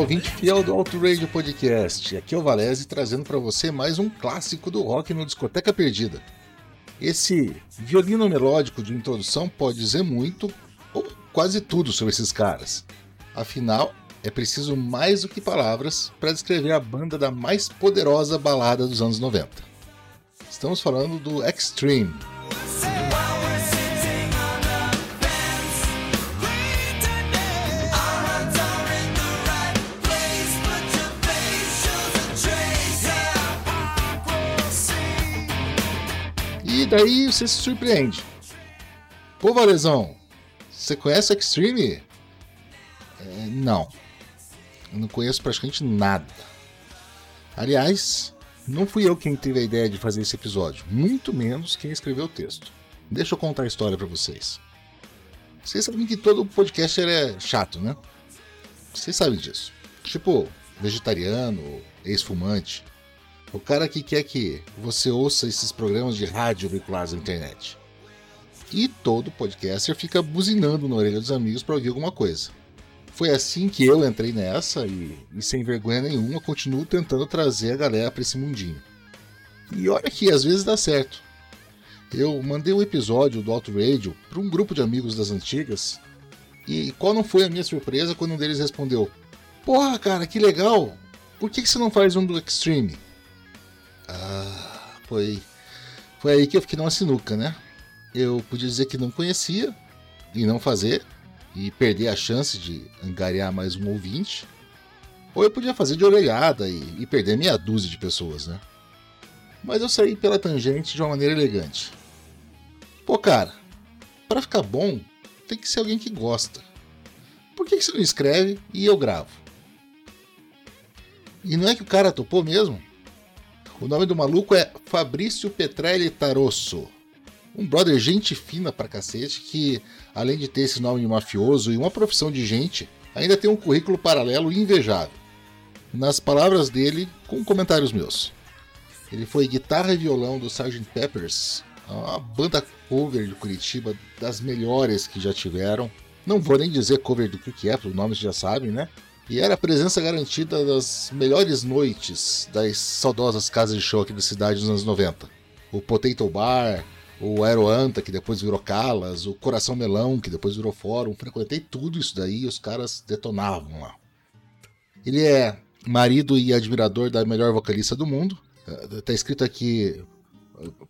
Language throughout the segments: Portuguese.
Ouvinte fiel do Radio Podcast. Aqui é o Valese trazendo para você mais um clássico do rock no Discoteca Perdida. Esse violino melódico de introdução pode dizer muito ou quase tudo sobre esses caras. Afinal, é preciso mais do que palavras para descrever a banda da mais poderosa balada dos anos 90. Estamos falando do Extreme, daí você se surpreende. Pô, Valezão, você conhece Extreme? É, não. Eu não conheço praticamente nada. Aliás, não fui eu quem teve a ideia de fazer esse episódio, muito menos quem escreveu o texto. Deixa eu contar a história pra vocês. Vocês sabem que todo podcast é chato, né? Vocês sabem disso. Tipo, vegetariano, ex-fumante. O cara que quer que você ouça esses programas de rádio veiculados na internet. E todo podcaster fica buzinando na orelha dos amigos para ouvir alguma coisa. Foi assim que eu entrei nessa e, e sem vergonha nenhuma continuo tentando trazer a galera para esse mundinho. E olha que às vezes dá certo. Eu mandei um episódio do Auto Radio para um grupo de amigos das antigas e qual não foi a minha surpresa quando um deles respondeu: Porra, cara, que legal! Por que, que você não faz um do Extreme? Ah, foi, foi aí que eu fiquei numa sinuca, né? Eu podia dizer que não conhecia e não fazer e perder a chance de angariar mais um ouvinte, ou eu podia fazer de orelhada e, e perder meia dúzia de pessoas, né? Mas eu saí pela tangente de uma maneira elegante. Pô, cara, para ficar bom, tem que ser alguém que gosta. Por que, que você não escreve e eu gravo? E não é que o cara topou mesmo? O nome do maluco é Fabrício Petrelli Tarosso. Um brother gente fina pra cacete que, além de ter esse nome de mafioso e uma profissão de gente, ainda tem um currículo paralelo invejável. Nas palavras dele, com comentários meus. Ele foi guitarra e violão do Sgt. Peppers, uma banda cover de Curitiba das melhores que já tiveram. Não vou nem dizer cover do que é, porque o nome vocês já sabem, né? E era a presença garantida das melhores noites das saudosas casas de show aqui da cidade nos anos 90. O Potato Bar, o Aeroanta, que depois virou Calas, o Coração Melão, que depois virou Fórum. Frequentei tudo isso daí e os caras detonavam lá. Ele é marido e admirador da melhor vocalista do mundo. Eh, Tá escrito aqui,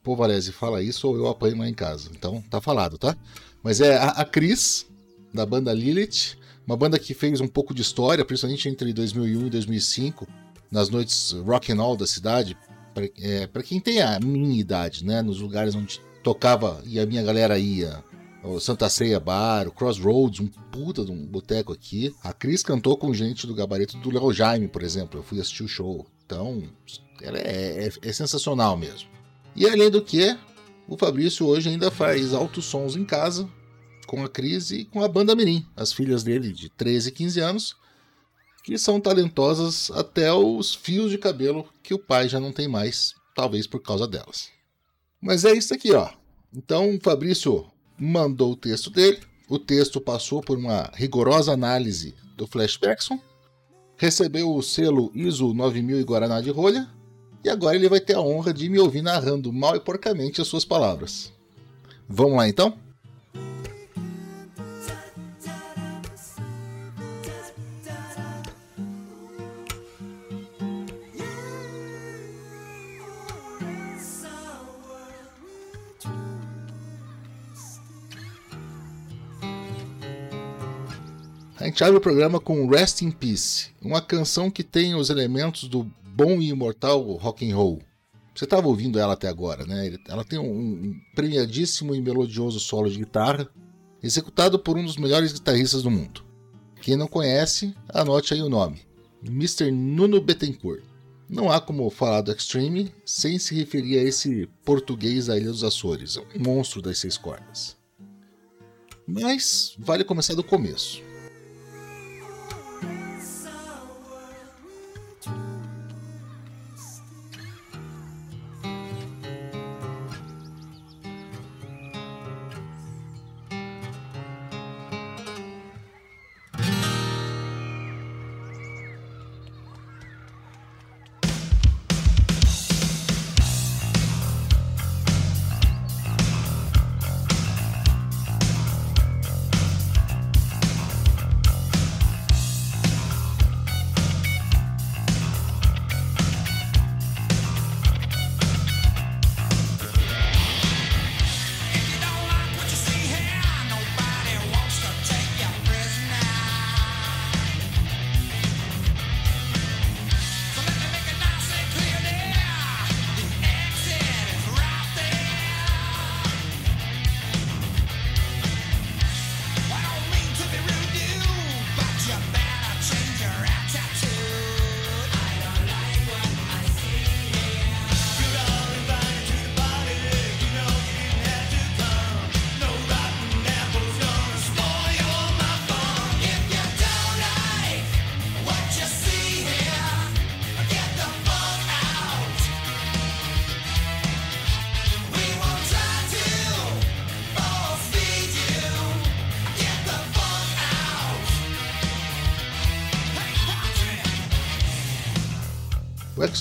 pô Valese, fala isso ou eu apanho lá em casa. Então tá falado, tá? Mas é a, a Cris, da banda Lilith, uma banda que fez um pouco de história, principalmente entre 2001 e 2005, nas noites rock and roll da cidade, para é, quem tem a minha idade, né, nos lugares onde tocava e a minha galera ia. O Santa Ceia Bar, o Crossroads, um puta de um boteco aqui. A Cris cantou com gente do gabarito do Léo Jaime, por exemplo. Eu fui assistir o show. Então, é, é- é sensacional mesmo. E além do que, o Fabrício hoje ainda faz altos sons em casa, com a Cris e com a banda Mirim, as filhas dele de 13 e 15 anos, que são talentosas até os fios de cabelo que o pai já não tem mais, talvez por causa delas. Mas é isso aqui, ó. Então o Fabrício mandou o texto dele, o texto passou por uma rigorosa análise do Flash Jackson, recebeu o selo ISO 9000 e Guaraná de rolha, e agora ele vai ter a honra de me ouvir narrando mal e porcamente as suas palavras. Vamos lá então? Gente abre o programa com Rest in Peace, uma canção que tem os elementos do bom e imortal rock and roll. Você estava ouvindo ela até agora, né? Ela tem um, premiadíssimo e melodioso solo de guitarra, executado por um dos melhores guitarristas do mundo. Quem não conhece, anote aí o nome: Mr. Nuno Bettencourt. Não há como falar do Extreme sem se referir a esse português da Ilha dos Açores, um monstro das seis cordas. Mas vale começar do começo.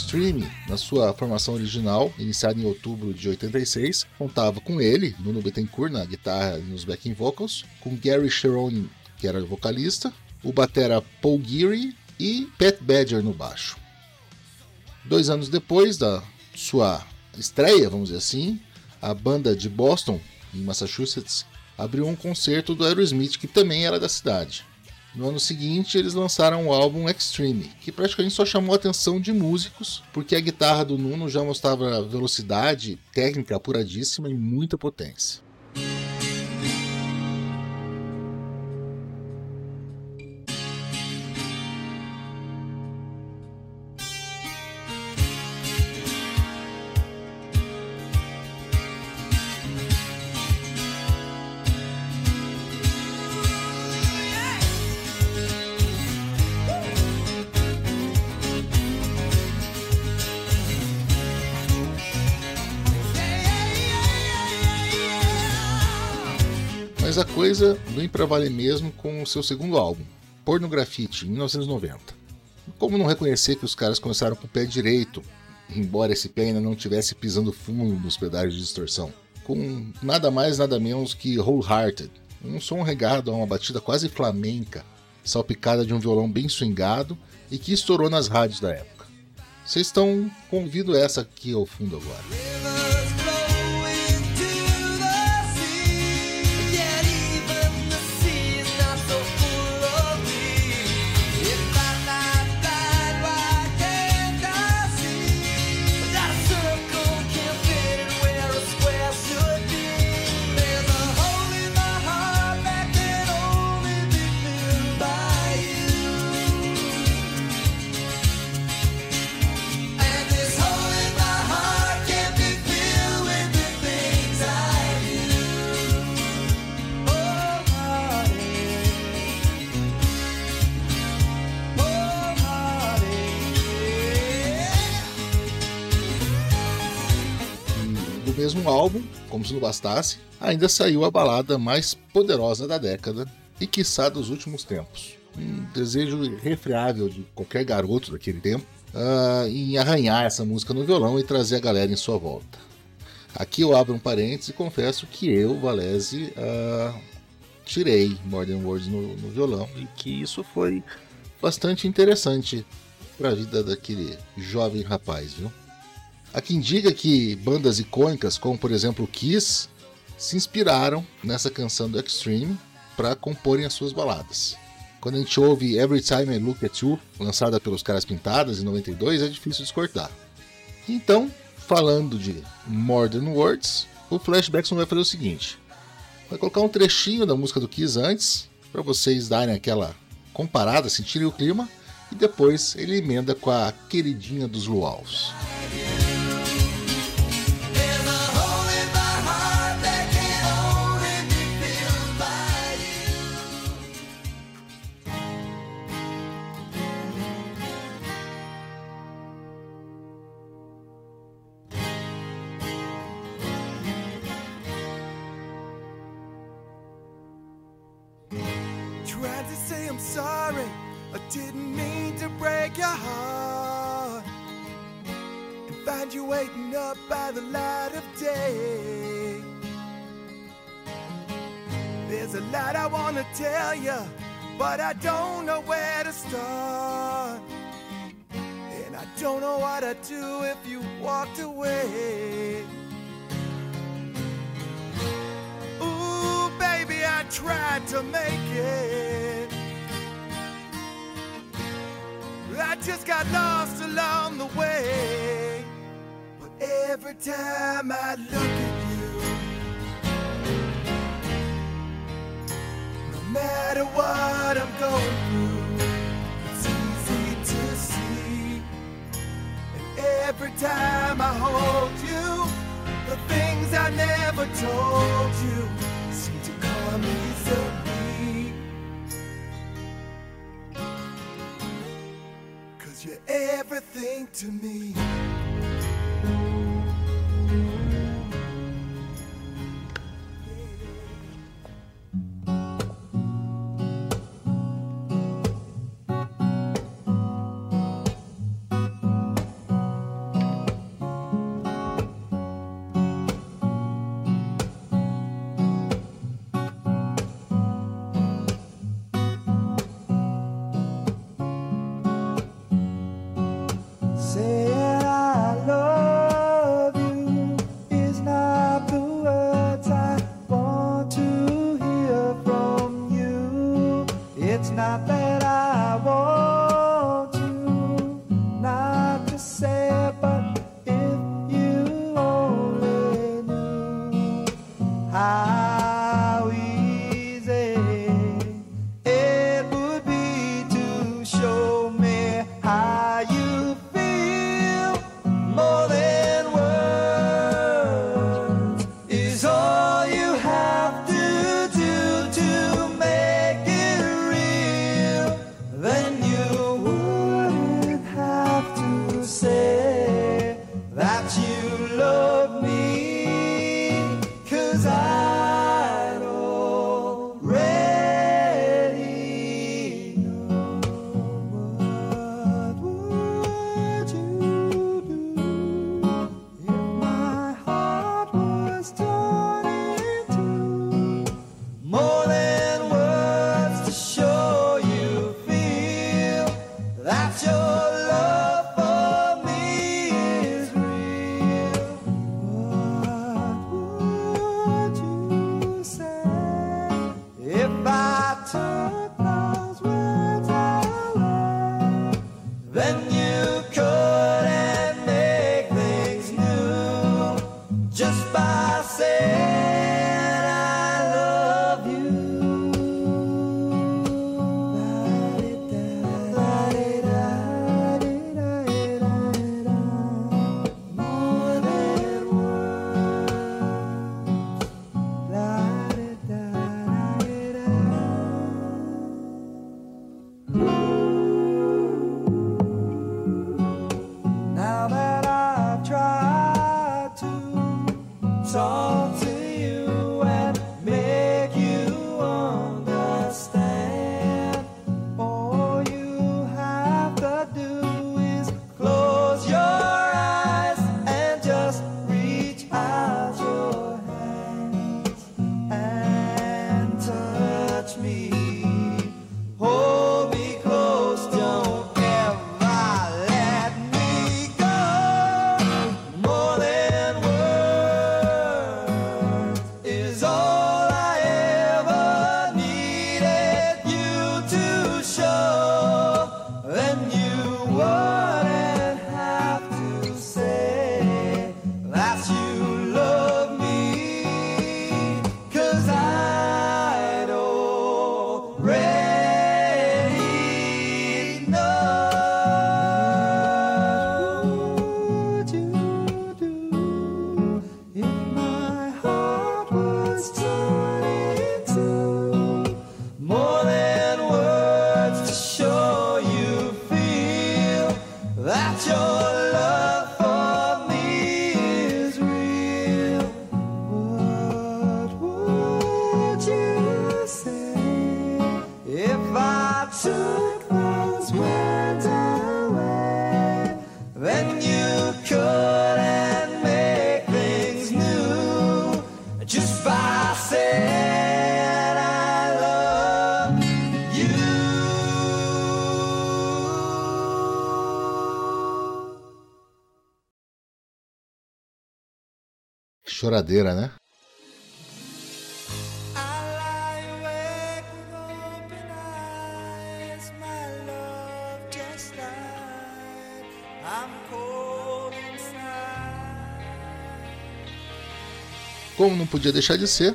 Extreme, na sua formação original, iniciada em outubro de 86, contava com ele, Nuno Bettencourt, na guitarra e nos backing vocals, com Gary Cherone, que era o vocalista, o batera Paul Geary e Pat Badger no baixo. Dois anos depois da sua estreia, vamos dizer assim, a banda de Boston, em Massachusetts, abriu um concerto do Aerosmith, que também era da cidade. No ano seguinte, eles lançaram o álbum Extreme, que praticamente só chamou a atenção de músicos, porque a guitarra do Nuno já mostrava velocidade, técnica apuradíssima e muita potência. Mas a coisa vem pra valer mesmo com o seu segundo álbum, Porno Graffiti, em 1990. Como não reconhecer que os caras começaram com o pé direito, embora esse pé ainda não estivesse pisando fundo nos pedais de distorção? Com nada mais, nada menos que Wholehearted, um som regado a uma batida quase flamenca, salpicada de um violão bem swingado e que estourou nas rádios da época. Vocês estão convido essa aqui ao fundo agora. Mesmo álbum, como se não bastasse, ainda saiu a balada mais poderosa da década e quiçá dos últimos tempos. Um desejo irrefreável de qualquer garoto daquele tempo ah, em arranhar essa música no violão e trazer a galera em sua volta. Aqui eu abro um parênteses e confesso que eu, Valese, ah, tirei Modern Words no, no violão e que isso foi bastante interessante para a vida daquele jovem rapaz, viu? Há quem diga que bandas icônicas, como por exemplo Kiss, se inspiraram nessa canção do Extreme para comporem as suas baladas. Quando a gente ouve Every Time I Look at You, lançada pelos Caras Pintadas em 92, é difícil discordar. Então, falando de Modern Words, o Flashbacks vai fazer o seguinte: vai colocar um trechinho da música do Kiss antes, para vocês darem aquela comparada, sentirem o clima, e depois ele emenda com a queridinha dos Luaus. Tried to say I'm sorry, I didn't mean to break your heart and find you waiting up by the light of day. There's a lot I want to tell you, but I don't know where to start. And I don't know what I'd do if you walked away. Tried to make it. I just got lost along the way. But every time I look at you, no matter what I'm going through, it's easy to see. And every time I hold you, the things I never told you to me. that you love me. Inside. Como não podia deixar de ser,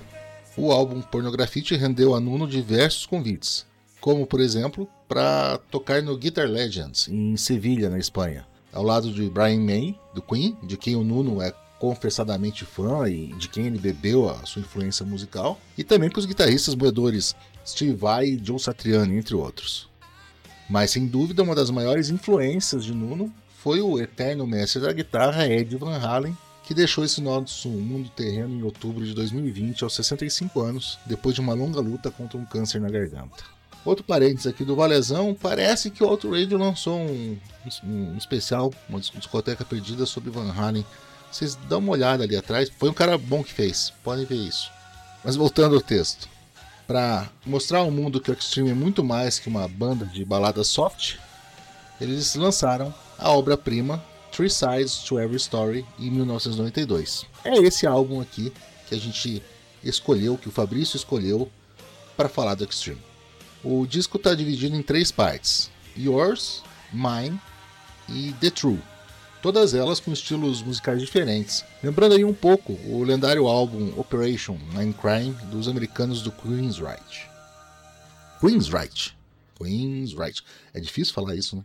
o álbum Pornografite rendeu a Nuno diversos convites, como por exemplo para tocar no Guitar Legends em Sevilha, na Espanha, ao lado de Brian May, do Queen, de quem o Nuno é confessadamente fã e de quem ele bebeu a sua influência musical, e também com os guitarristas moedores Steve Vai e Joe Satriani, entre outros. Mas sem dúvida uma das maiores influências de Nuno foi o eterno mestre da guitarra Ed Van Halen, que deixou esse nosso mundo terreno em outubro de 2020 aos 65 anos, depois de uma longa luta contra um câncer na garganta. Outro parênteses aqui do Valezão, parece que o Auto Radio lançou um, um especial, uma discoteca perdida sobre Van Halen. Vocês dão uma olhada ali atrás, foi um cara bom que fez, podem ver isso. Mas voltando ao texto. Para mostrar ao mundo que o Extreme é muito mais que uma banda de balada soft, eles lançaram a obra-prima Three Sides to Every Story em 1992. É esse álbum aqui que a gente escolheu, que o Fabrício escolheu para falar do Extreme. O disco está dividido em três partes: Yours, Mine e The True. Todas elas com estilos musicais diferentes. Lembrando aí um pouco o lendário álbum Operation Nine Crime dos americanos do Queensryche. Queensryche. Queensryche. É difícil falar isso, né?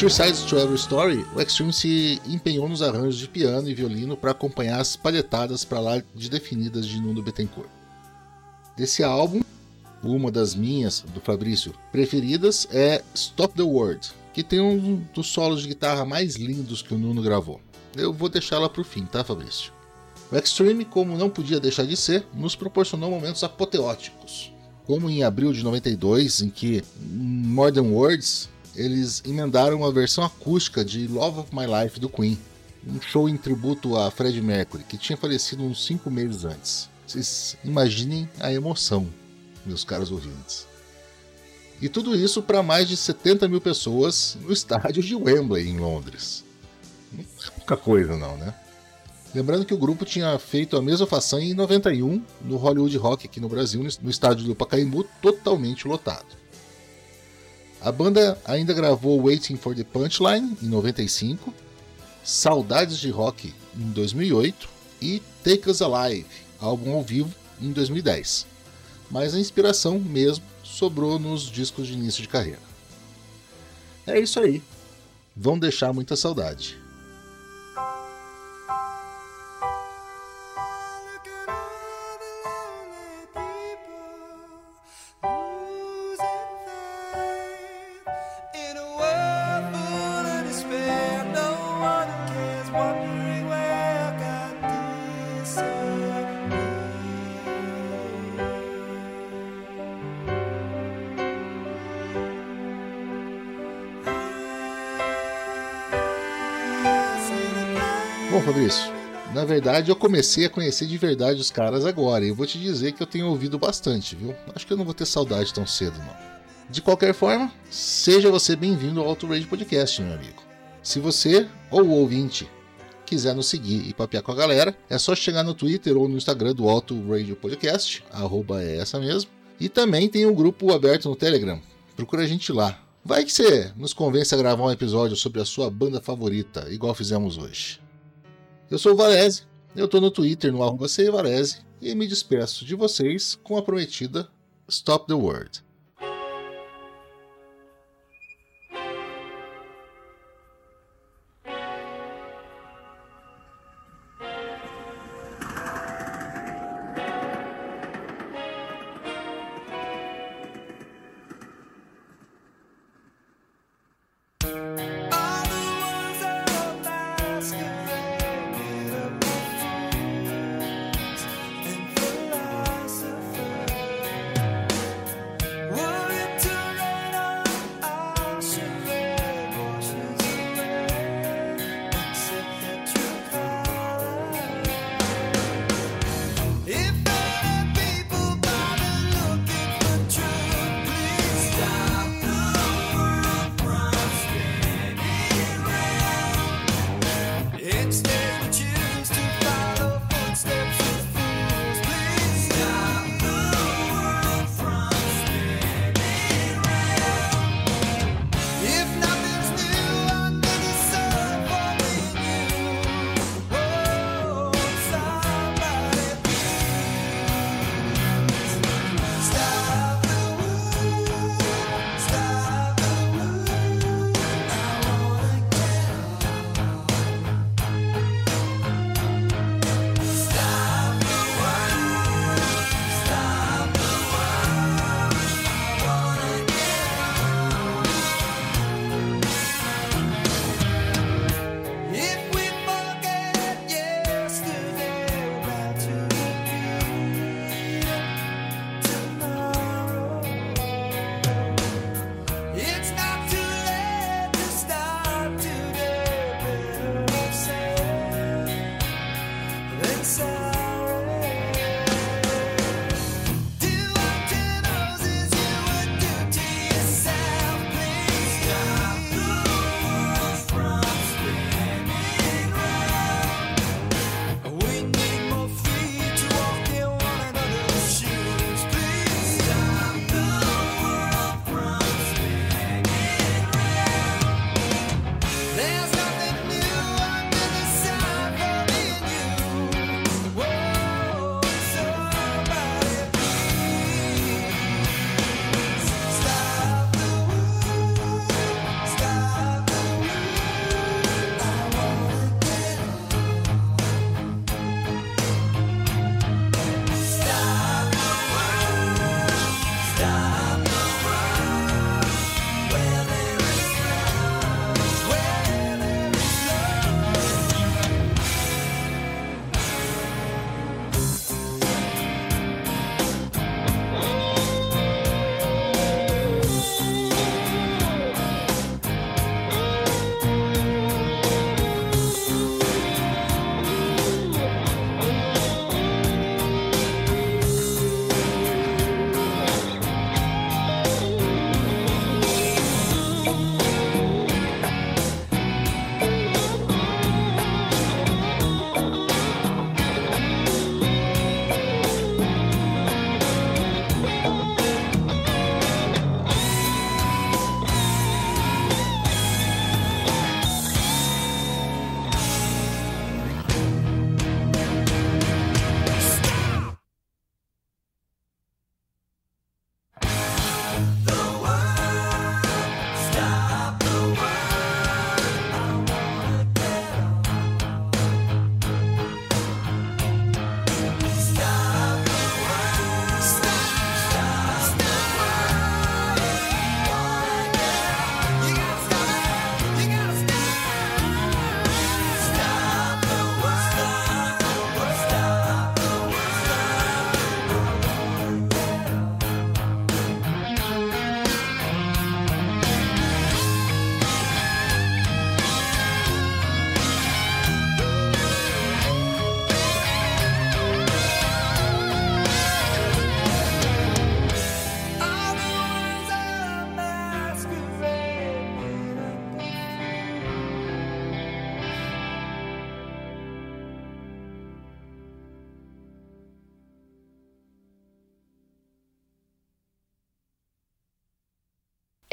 Three Sides to Every Story, o Extreme se empenhou nos arranjos de piano e violino para acompanhar as palhetadas para lá de definidas de Nuno Bettencourt. Desse álbum, uma das minhas, do Fabrício, preferidas é Stop the World, que tem um dos solos de guitarra mais lindos que o Nuno gravou. Eu vou deixá-la para o fim, tá, Fabrício? O Extreme, como não podia deixar de ser, nos proporcionou momentos apoteóticos, como em abril de 92, em que Modern Words eles emendaram a versão acústica de Love of My Life do Queen, um show em tributo a Freddie Mercury, que tinha falecido uns 5 meses antes. Vocês imaginem a emoção, meus caros ouvintes. E tudo isso para mais de 70 mil pessoas no estádio de Wembley, em Londres. Não é pouca coisa, não, né? Lembrando que o grupo tinha feito a mesma façanha em 91 no Hollywood Rock aqui no Brasil, no estádio do Pacaembu, totalmente lotado. A banda ainda gravou Waiting for the Punchline em 95, Saudades de Rock em 2008 e Take Us Alive, álbum ao vivo, em 2010. Mas a inspiração mesmo sobrou nos discos de início de carreira. É isso aí. Vão deixar muita saudade. Fabrício, na verdade eu comecei a conhecer de verdade os caras agora e eu vou te dizer que eu tenho ouvido bastante, viu? Acho que eu não vou ter saudade tão cedo, não. De qualquer forma, seja você bem-vindo ao Auto Radio Podcast, meu amigo. Se você ou o ouvinte quiser nos seguir e papear com a galera, é só chegar no Twitter ou no Instagram do Auto Radio Podcast, arroba é essa mesmo. E também tem um grupo aberto no Telegram. Procura a gente lá. Vai que você nos convence a gravar um episódio sobre a sua banda favorita, igual fizemos hoje. Eu sou o Varese, eu tô no Twitter no arroba Varese e me despeço de vocês com a prometida Stop the World.